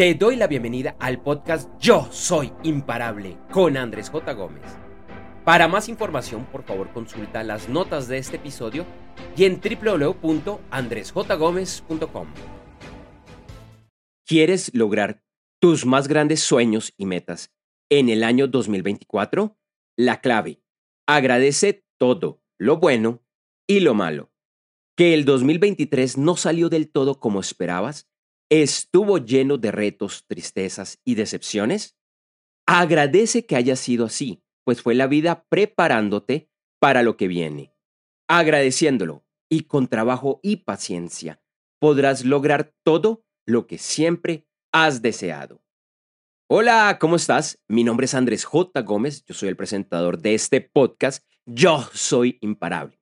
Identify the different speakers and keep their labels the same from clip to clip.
Speaker 1: Te doy la bienvenida al podcast Yo Soy Imparable con Andrés J. Gómez. Para más información, por favor, consulta las notas de este episodio y en www.andresjgomez.com. ¿Quieres lograr tus más grandes sueños y metas en el año 2024? La clave. Agradece todo, lo bueno y lo malo. Que el 2023 no salió del todo como esperabas estuvo lleno de retos, tristezas y decepciones? Agradece que haya sido así, pues fue la vida preparándote para lo que viene. Agradeciéndolo y con trabajo y paciencia podrás lograr todo lo que siempre has deseado. Hola, ¿cómo estás? Mi nombre es Andrés J. Gómez, yo soy el presentador de este podcast, Yo Soy Imparable.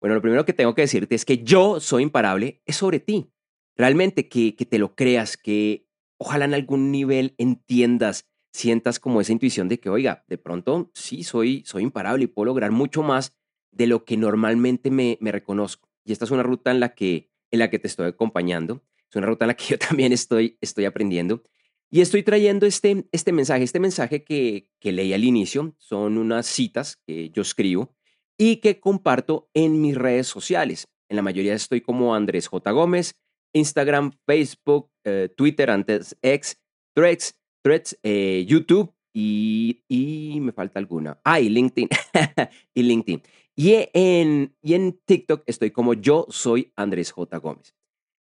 Speaker 1: Bueno, lo primero que tengo que decirte es que yo soy imparable es sobre ti realmente que, te lo creas, que ojalá en algún nivel entiendas, sientas como esa intuición de que, oiga, de pronto sí, soy, soy imparable y puedo lograr mucho más de lo que normalmente me, me reconozco. Y esta es una ruta en la que, en la que te estoy acompañando, es una ruta en la que yo también estoy, estoy aprendiendo. Y estoy trayendo este, este mensaje, este mensaje que, que leí al inicio, son unas citas que yo escribo y que comparto en mis redes sociales. En la mayoría estoy como Andrés J. Gómez, Instagram, Facebook, eh, Twitter, antes X, Threads, Threads eh, YouTube y, y, me falta alguna. Ah, y LinkedIn. y LinkedIn. Y en, y en TikTok estoy como yo soy Andrés J. Gómez.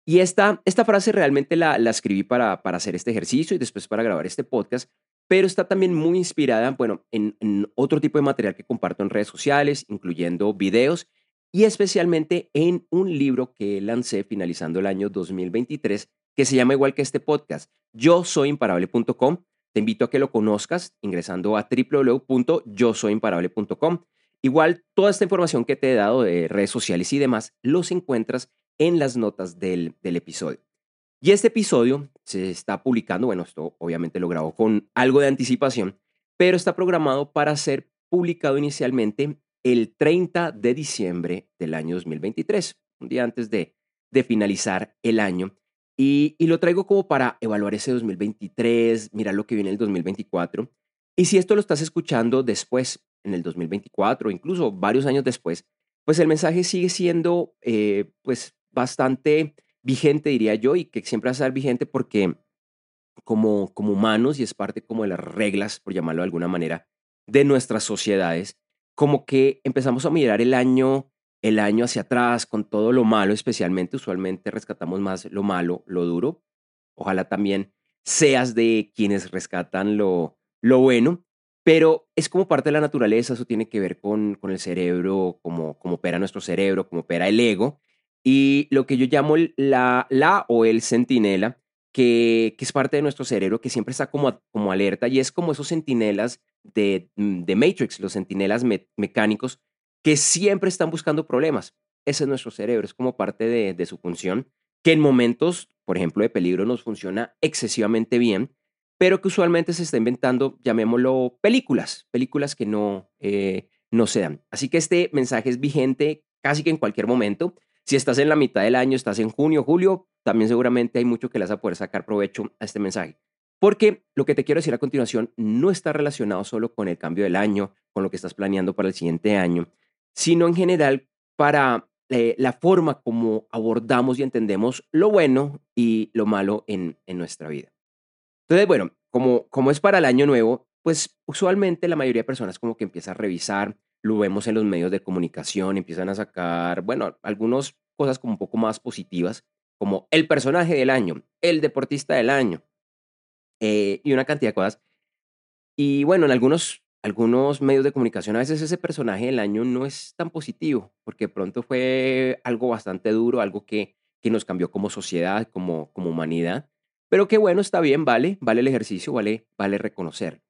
Speaker 1: Y esta, esta frase realmente la, la escribí para, para hacer este ejercicio y después para grabar este podcast, pero está también muy inspirada, bueno, en, en otro tipo de material que comparto en redes sociales, incluyendo videos y especialmente en un libro que lancé finalizando el año 2023 que se llama igual que este podcast, yo soy imparable.com. Te invito a que lo conozcas ingresando a www.yosoyimparable.com. Igual toda esta información que te he dado de redes sociales y demás los encuentras en las notas del, del episodio. Y este episodio se está publicando, bueno, esto obviamente lo grabo con algo de anticipación, pero está programado para ser publicado inicialmente el 30 de diciembre del año 2023, un día antes de, finalizar el año. Y, y, lo traigo como para evaluar ese 2023, mirar lo que viene el 2024. Y si esto lo estás escuchando después, en el 2024, incluso varios años después, pues el mensaje sigue siendo eh, pues bastante vigente, diría yo, y que siempre va a estar vigente porque como, como humanos, y es parte como de las reglas, por llamarlo de alguna manera, de nuestras sociedades, como que empezamos a mirar el año, el año hacia atrás con todo lo malo, especialmente, usualmente rescatamos más lo malo, lo duro. Ojalá también seas de quienes rescatan lo, lo bueno, pero es como parte de la naturaleza, eso tiene que ver con, con el cerebro, como, como opera nuestro cerebro, como opera el ego. Y lo que yo llamo la, la o el centinela, que, es parte de nuestro cerebro, que siempre está como, como alerta y es como esos centinelas de, mm, de Matrix, los centinelas mecánicos, que siempre están buscando problemas. Ese es nuestro cerebro, es como parte de, de su función, que en momentos, por ejemplo, de peligro nos funciona excesivamente bien, pero que usualmente se está inventando, llamémoslo, películas, películas que no, eh, no se dan. Así que este mensaje es vigente casi que en cualquier momento. Si estás en la mitad del año, estás en junio, julio, también seguramente hay mucho que le vas a poder sacar provecho a este mensaje. Porque lo que te quiero decir a continuación no está relacionado solo con el cambio del año, con lo que estás planeando para el siguiente año, sino en general para eh, la forma como abordamos y entendemos lo bueno y lo malo en, en nuestra vida. Entonces, bueno, como, como es para el año nuevo, pues usualmente la mayoría de personas como que empieza a revisar, lo vemos en los medios de comunicación, empiezan a sacar, bueno, algunas cosas como un poco más positivas, como el personaje del año, el deportista del año, eh, y una cantidad de cosas. Y bueno, en algunos, algunos medios de comunicación a veces ese personaje del año no es tan positivo, porque pronto fue algo bastante duro, algo que, que nos cambió como sociedad, como, como humanidad. Pero qué bueno, está bien, vale, vale el ejercicio, vale, vale reconocer.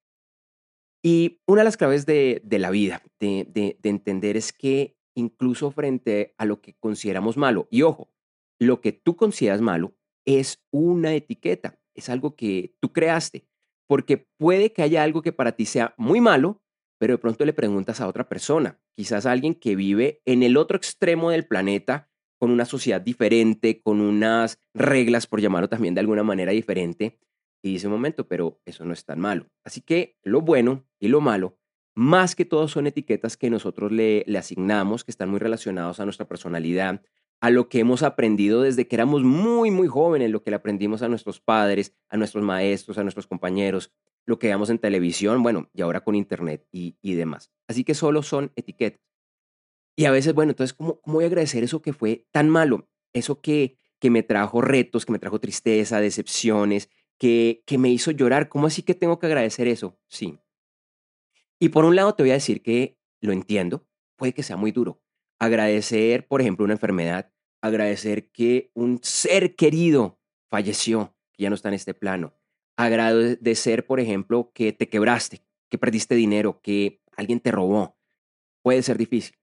Speaker 1: Y una de las claves de, la vida, de, de entender es que incluso frente a lo que consideramos malo, y ojo, lo que tú consideras malo es una etiqueta es algo que tú creaste, porque puede que haya algo que para ti sea muy malo, pero de pronto le preguntas a otra persona, quizás a alguien que vive en el otro extremo del planeta, con una sociedad diferente, con unas reglas, por llamarlo también de alguna manera diferente, y dice momento, pero eso no es tan malo. Así que lo bueno y lo malo, más que todo son etiquetas que nosotros le, le asignamos, que están muy relacionados a nuestra personalidad, a lo que hemos aprendido desde que éramos muy, muy jóvenes, lo que le aprendimos a nuestros padres, a nuestros maestros, a nuestros compañeros, lo que veamos en televisión, bueno, y ahora con internet y, y demás. Así que solo son etiquetas. Y a veces, bueno, entonces, ¿cómo, ¿cómo voy a agradecer eso que fue tan malo? Eso que, que me trajo retos, que me trajo tristeza, decepciones, que, que me hizo llorar. ¿Cómo así que tengo que agradecer eso? Sí. Y por un lado te voy a decir que lo entiendo, puede que sea muy duro. Agradecer, por ejemplo, una enfermedad, agradecer que un ser querido falleció, que ya no está en este plano, agradecer, por ejemplo, que te quebraste, que perdiste dinero, que alguien te robó. Puede ser difícil.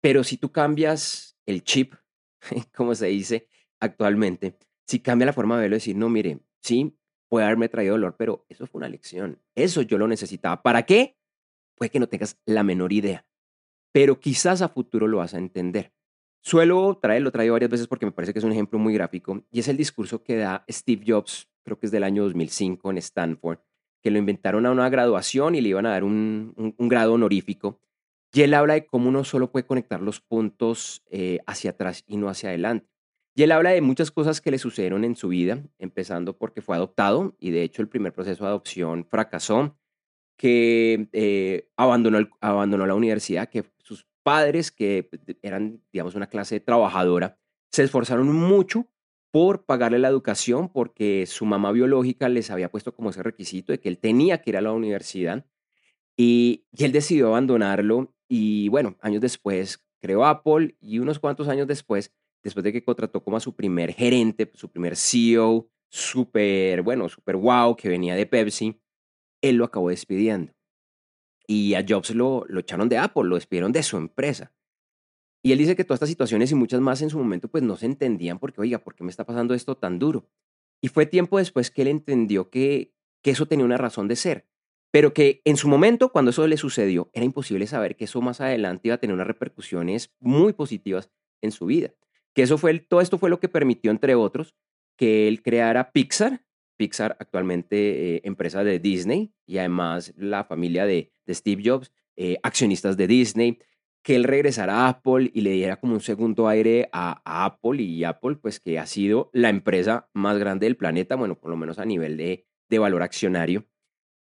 Speaker 1: Pero si tú cambias el chip, como se dice actualmente, si cambia la forma de verlo, decir, no, mire, sí, puede haberme traído dolor, pero eso fue una lección. Eso yo lo necesitaba. ¿Para qué? Puede que no tengas la menor idea, pero quizás a futuro lo vas a entender. Suelo traerlo, traigo varias veces porque me parece que es un ejemplo muy gráfico y es el discurso que da Steve Jobs, creo que es del año 2005 en Stanford, que lo inventaron a una graduación y le iban a dar un, grado honorífico. Y él habla de cómo uno solo puede conectar los puntos eh, hacia atrás y no hacia adelante. Y él habla de muchas cosas que le sucedieron en su vida, empezando porque fue adoptado y de hecho el primer proceso de adopción fracasó, que eh, abandonó, abandonó la universidad, que sus padres, que eran, digamos, una clase trabajadora, se esforzaron mucho por pagarle la educación porque su mamá biológica les había puesto como ese requisito de que él tenía que ir a la universidad y, él decidió abandonarlo y bueno, años después creó Apple y unos cuantos años después, después de que contrató como a su primer gerente, su primer CEO, súper, bueno, súper wow, que venía de Pepsi, él lo acabó despidiendo. Y a Jobs lo, lo echaron de Apple, lo despidieron de su empresa. Y él dice que todas estas situaciones y muchas más en su momento pues no se entendían porque, oiga, ¿por qué me está pasando esto tan duro? Y fue tiempo después que él entendió que, que eso tenía una razón de ser, pero que en su momento, cuando eso le sucedió, era imposible saber que eso más adelante iba a tener unas repercusiones muy positivas en su vida. Que eso fue, todo esto fue lo que permitió, entre otros, que él creara Pixar, Pixar actualmente eh, empresa de Disney y además la familia de, Steve Jobs, eh, accionistas de Disney, que él regresara a Apple y le diera como un segundo aire a, Apple y Apple, pues que ha sido la empresa más grande del planeta, bueno, por lo menos a nivel de, de valor accionario.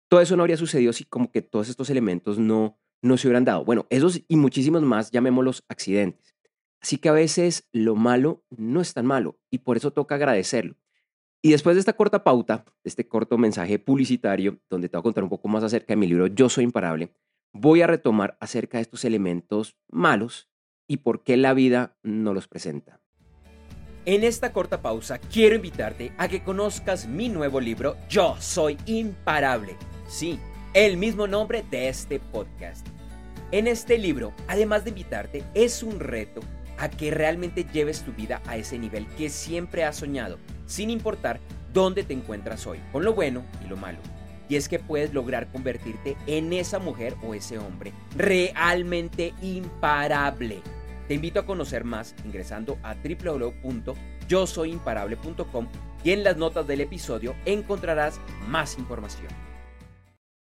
Speaker 1: Todo eso no habría sucedido si como que todos estos elementos no, no se hubieran dado. Bueno, esos y muchísimos más, llamémoslos accidentes. Así que a veces lo malo no es tan malo y por eso toca agradecerlo. Y después de esta corta pauta, este corto mensaje publicitario, donde te voy a contar un poco más acerca de mi libro Yo Soy Imparable, voy a retomar acerca de estos elementos malos y por qué la vida no los presenta. En esta corta pausa quiero invitarte a que conozcas mi nuevo libro Yo Soy Imparable. Sí, el mismo nombre de este podcast. En este libro, además de invitarte, es un reto a que realmente lleves tu vida a ese nivel que siempre has soñado, sin importar dónde te encuentras hoy, con lo bueno y lo malo. Y es que puedes lograr convertirte en esa mujer o ese hombre realmente imparable. Te invito a conocer más ingresando a www.yosoyimparable.com y en las notas del episodio encontrarás más información.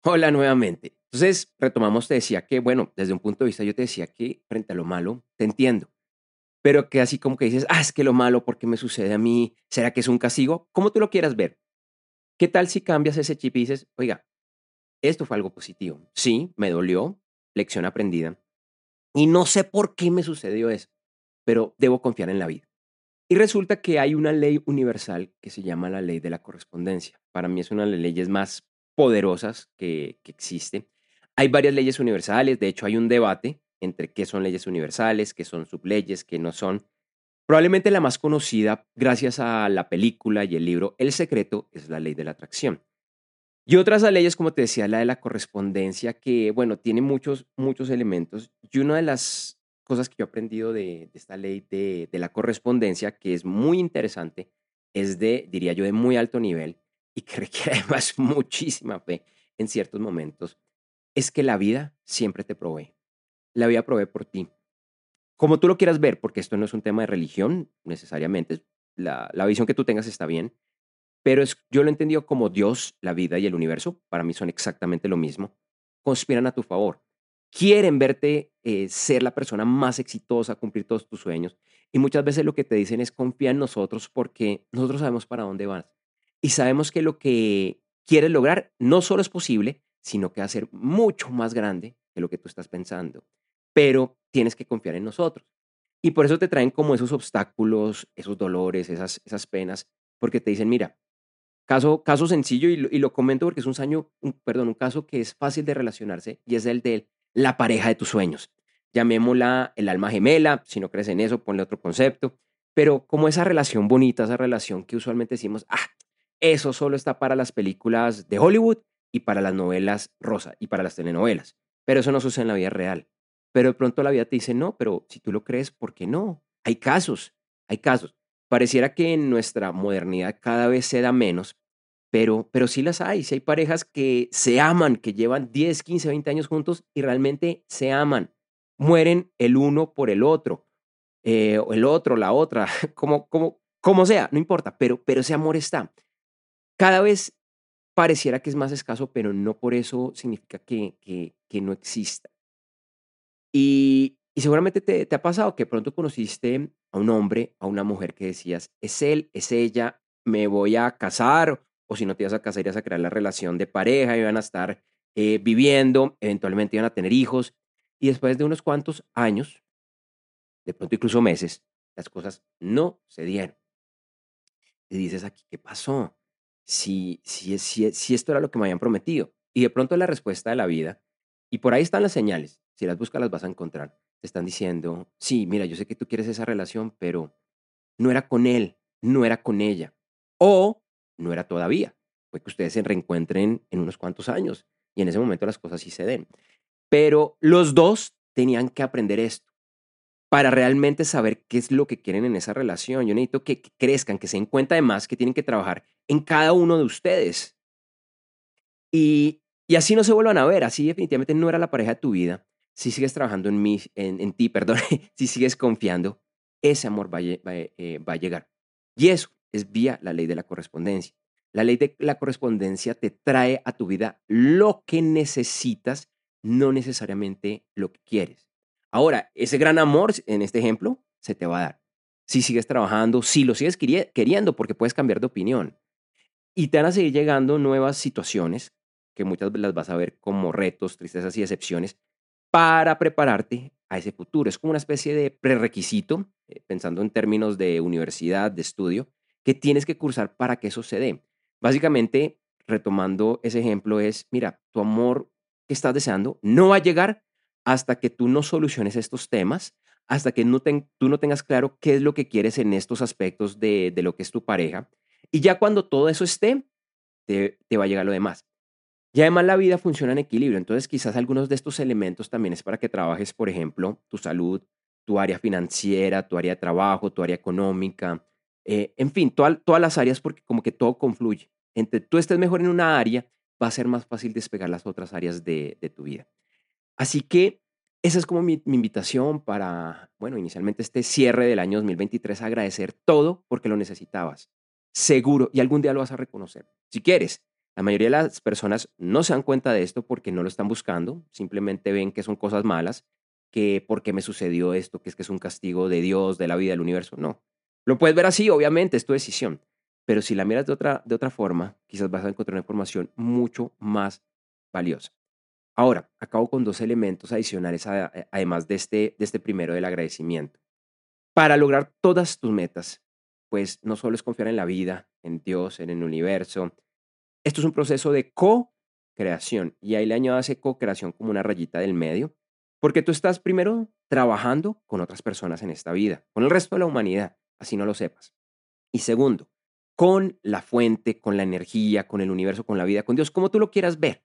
Speaker 1: Hola nuevamente. Entonces, retomamos, te decía que, bueno, desde un punto de vista yo te decía que frente a lo malo, te entiendo pero que así como que dices, ah, es que lo malo, ¿por qué me sucede a mí? ¿Será que es un castigo? Como tú lo quieras ver. ¿Qué tal si cambias ese chip y dices, oiga, esto fue algo positivo? Sí, me dolió, lección aprendida. Y no sé por qué me sucedió eso, pero debo confiar en la vida. Y resulta que hay una ley universal que se llama la ley de la correspondencia. Para mí es una de las leyes más poderosas que, que existe. Hay varias leyes universales, de hecho hay un debate entre qué son leyes universales, qué son subleyes, qué no son. Probablemente la más conocida, gracias a la película y el libro El Secreto, es la ley de la atracción. Y otras leyes, como te decía, la de la correspondencia, que, bueno, tiene muchos, muchos elementos. Y una de las cosas que yo he aprendido de, esta ley de, de, la correspondencia, que es muy interesante, es de, diría yo, de muy alto nivel y que requiere además muchísima fe en ciertos momentos, es que la vida siempre te provee la vida provee por ti. Como tú lo quieras ver, porque esto no es un tema de religión necesariamente, la, la visión que tú tengas está bien, pero es, yo lo he entendido como Dios, la vida y el universo, para mí son exactamente lo mismo, conspiran a tu favor. Quieren verte eh, ser la persona más exitosa, cumplir todos tus sueños. Y muchas veces lo que te dicen es confía en nosotros porque nosotros sabemos para dónde vas. Y sabemos que lo que quieres lograr no solo es posible, sino que va a ser mucho más grande de lo que tú estás pensando. Pero tienes que confiar en nosotros. Y por eso te traen como esos obstáculos, esos dolores, esas, esas penas, porque te dicen, mira, caso, caso sencillo, y lo, y lo comento porque es un, año, un, perdón, un caso que es fácil de relacionarse, y es el de la pareja de tus sueños. Llamémosla el alma gemela, si no crees en eso, ponle otro concepto, pero como esa relación bonita, esa relación que usualmente decimos, ah, eso solo está para las películas de Hollywood y para las novelas rosa y para las telenovelas, pero eso no sucede en la vida real. Pero de pronto la vida te dice, no, pero si tú lo crees, ¿por qué no? Hay casos, hay casos. Pareciera que en nuestra modernidad cada vez se da menos, pero, pero sí las hay. Sí hay parejas que se aman, que llevan 10, 15, 20 años juntos y realmente se aman. Mueren el uno por el otro, eh, el otro, la otra, como, como, como sea, no importa, pero, pero ese amor está. Cada vez pareciera que es más escaso, pero no por eso significa que, que, que no exista. Y, seguramente te, ha pasado que pronto conociste a un hombre, a una mujer que decías, es él, es ella, me voy a casar, o si no te ibas a casar, ibas a crear la relación de pareja, iban a estar eh, viviendo, eventualmente iban a tener hijos, y después de unos cuantos años, de pronto incluso meses, las cosas no se dieron. Y dices aquí, ¿qué pasó? Si, si, si, si esto era lo que me habían prometido. Y de pronto la respuesta de la vida, y por ahí están las señales, si las buscas las vas a encontrar. Te están diciendo, sí, mira, yo sé que tú quieres esa relación, pero no era con él, no era con ella. O no era todavía. Fue que ustedes se reencuentren en unos cuantos años y en ese momento las cosas sí se den. Pero los dos tenían que aprender esto para realmente saber qué es lo que quieren en esa relación. Yo necesito que, crezcan, que se den cuenta además que tienen que trabajar en cada uno de ustedes. Y, y así no se vuelvan a ver, así definitivamente no era la pareja de tu vida, si sigues trabajando en, mí, en, ti, perdón, si sigues confiando, ese amor va, eh, va a llegar. Y eso es vía la ley de la correspondencia. La ley de la correspondencia te trae a tu vida lo que necesitas, no necesariamente lo que quieres. Ahora, ese gran amor, en este ejemplo, se te va a dar. Si sigues trabajando, si lo sigues queriendo, porque puedes cambiar de opinión. Y te van a seguir llegando nuevas situaciones, que muchas las vas a ver como retos, tristezas y excepciones, para prepararte a ese futuro. Es como una especie de prerequisito, eh, pensando en términos de universidad, de estudio, que tienes que cursar para que eso se dé. Básicamente, retomando ese ejemplo, es, mira, tu amor que estás deseando no va a llegar hasta que tú no soluciones estos temas, hasta que tú no tengas claro qué es lo que quieres en estos aspectos de, lo que es tu pareja. Y ya cuando todo eso esté, te va a llegar lo demás. Y además la vida funciona en equilibrio, entonces quizás algunos de estos elementos también es para que trabajes, por ejemplo, tu salud, tu área financiera, tu área de trabajo, tu área económica, eh, en fin, todas las áreas porque como que todo confluye. Entre tú estés mejor en una área, va a ser más fácil despegar las otras áreas de, tu vida. Así que esa es como mi, invitación para, bueno, inicialmente este cierre del año 2023, agradecer todo porque lo necesitabas. Seguro, y algún día lo vas a reconocer. Si quieres, la mayoría de las personas no se dan cuenta de esto porque no lo están buscando, simplemente ven que son cosas malas, que por qué me sucedió esto, que es que es un castigo de Dios, de la vida, del universo. No. Lo puedes ver así, obviamente, es tu decisión. Pero si la miras de otra, de otra forma, quizás vas a encontrar una información mucho más valiosa. Ahora, acabo con dos elementos adicionales, además de este, de este primero del agradecimiento. Para lograr todas tus metas, pues no solo es confiar en la vida, en Dios, en el universo, esto es un proceso de co-creación y ahí le añado ese co-creación como una rayita del medio, porque tú estás primero trabajando con otras personas en esta vida, con el resto de la humanidad, así no lo sepas. Y segundo, con la fuente, con la energía, con el universo, con la vida, con Dios, como tú lo quieras ver.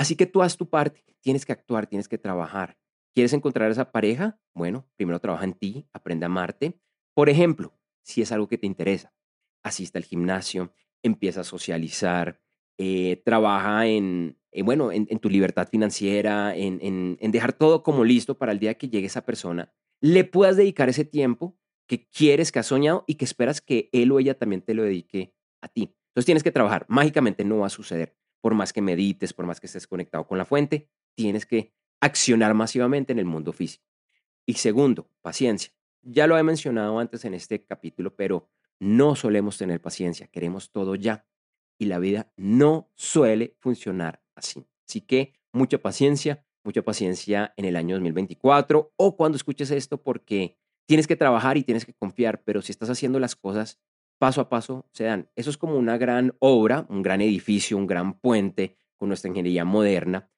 Speaker 1: Así que tú haz tu parte, tienes que actuar, tienes que trabajar. ¿Quieres encontrar esa pareja? Bueno, primero trabaja en ti, aprende a amarte. Por ejemplo, si es algo que te interesa, asista al gimnasio, empieza a socializar, eh, trabaja en, eh, bueno, en, tu libertad financiera, en, en, dejar todo como listo para el día que llegue esa persona, le puedas dedicar ese tiempo que quieres, que has soñado y que esperas que él o ella también te lo dedique a ti. Entonces tienes que trabajar. Mágicamente no va a suceder. Por más que medites, por más que estés conectado con la fuente, tienes que accionar masivamente en el mundo físico. Y segundo, paciencia. Ya lo he mencionado antes en este capítulo, pero no solemos tener paciencia, queremos todo ya. Y la vida no suele funcionar así. Así que mucha paciencia, mucha paciencia en el año 2024 o cuando escuches esto porque tienes que trabajar y tienes que confiar, pero si estás haciendo las cosas paso a paso, se dan. Eso es como una gran obra, un gran edificio, un gran puente con nuestra ingeniería moderna,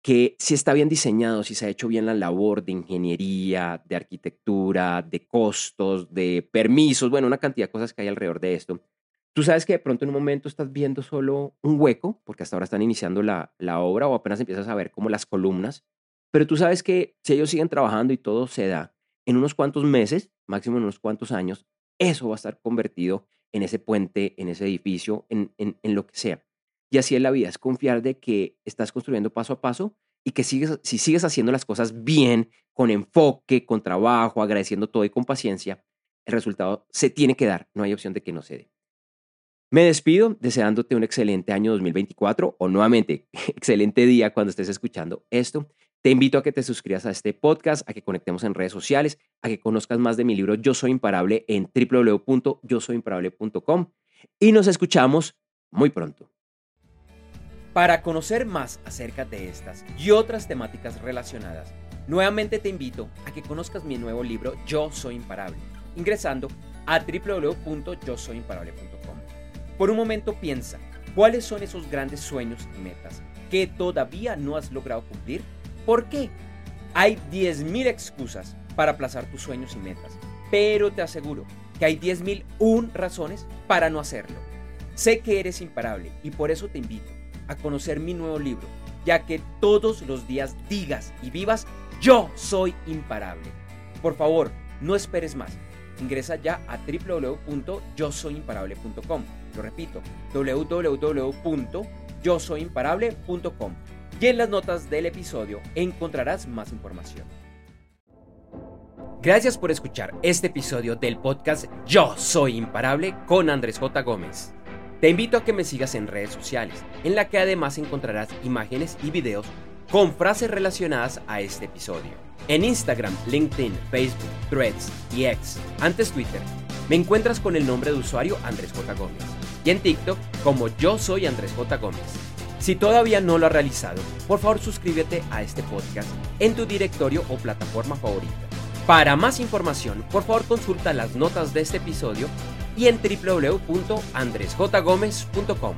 Speaker 1: que si está bien diseñado, si se ha hecho bien la labor de ingeniería, de arquitectura, de costos, de permisos, bueno, una cantidad de cosas que hay alrededor de esto, Tú sabes que de pronto en un momento estás viendo solo un hueco, porque hasta ahora están iniciando la, la obra o apenas empiezas a ver como las columnas, pero tú sabes que si ellos siguen trabajando y todo se da, en unos cuantos meses, máximo en unos cuantos años, eso va a estar convertido en ese puente, en ese edificio, en, en, lo que sea. Y así es la vida, es confiar de que estás construyendo paso a paso y que sigues, si sigues haciendo las cosas bien, con enfoque, con trabajo, agradeciendo todo y con paciencia, el resultado se tiene que dar, no hay opción de que no se dé. Me despido deseándote un excelente año 2024 o nuevamente excelente día cuando estés escuchando esto. Te invito a que te suscribas a este podcast, a que conectemos en redes sociales, a que conozcas más de mi libro Yo Soy Imparable en www.yosoyimparable.com y nos escuchamos muy pronto. Para conocer más acerca de estas y otras temáticas relacionadas, nuevamente te invito a que conozcas mi nuevo libro Yo Soy Imparable, ingresando a www.yosoyimparable.com. Por un momento piensa, ¿cuáles son esos grandes sueños y metas que todavía no has logrado cumplir? ¿Por qué? Hay 10.000 excusas para aplazar tus sueños y metas, pero te aseguro que hay 10.001 razones para no hacerlo. Sé que eres imparable y por eso te invito a conocer mi nuevo libro, ya que todos los días digas y vivas, yo soy imparable. Por favor, no esperes más. Ingresa ya a www.yosoyimparable.com lo repito, www.yosoyimparable.com. Y en las notas del episodio encontrarás más información. Gracias por escuchar este episodio del podcast Yo Soy Imparable con Andrés J. Gómez. Te invito a que me sigas en redes sociales, en la que además encontrarás imágenes y videos con frases relacionadas a este episodio. En Instagram, LinkedIn, Facebook, Threads y X, antes Twitter, me encuentras con el nombre de usuario Andrés J. Gómez y en TikTok como yo soy Andrés J. Gómez. Si todavía no lo has realizado, por favor suscríbete a este podcast en tu directorio o plataforma favorita. Para más información, por favor consulta las notas de este episodio y en www.andresjgomez.com.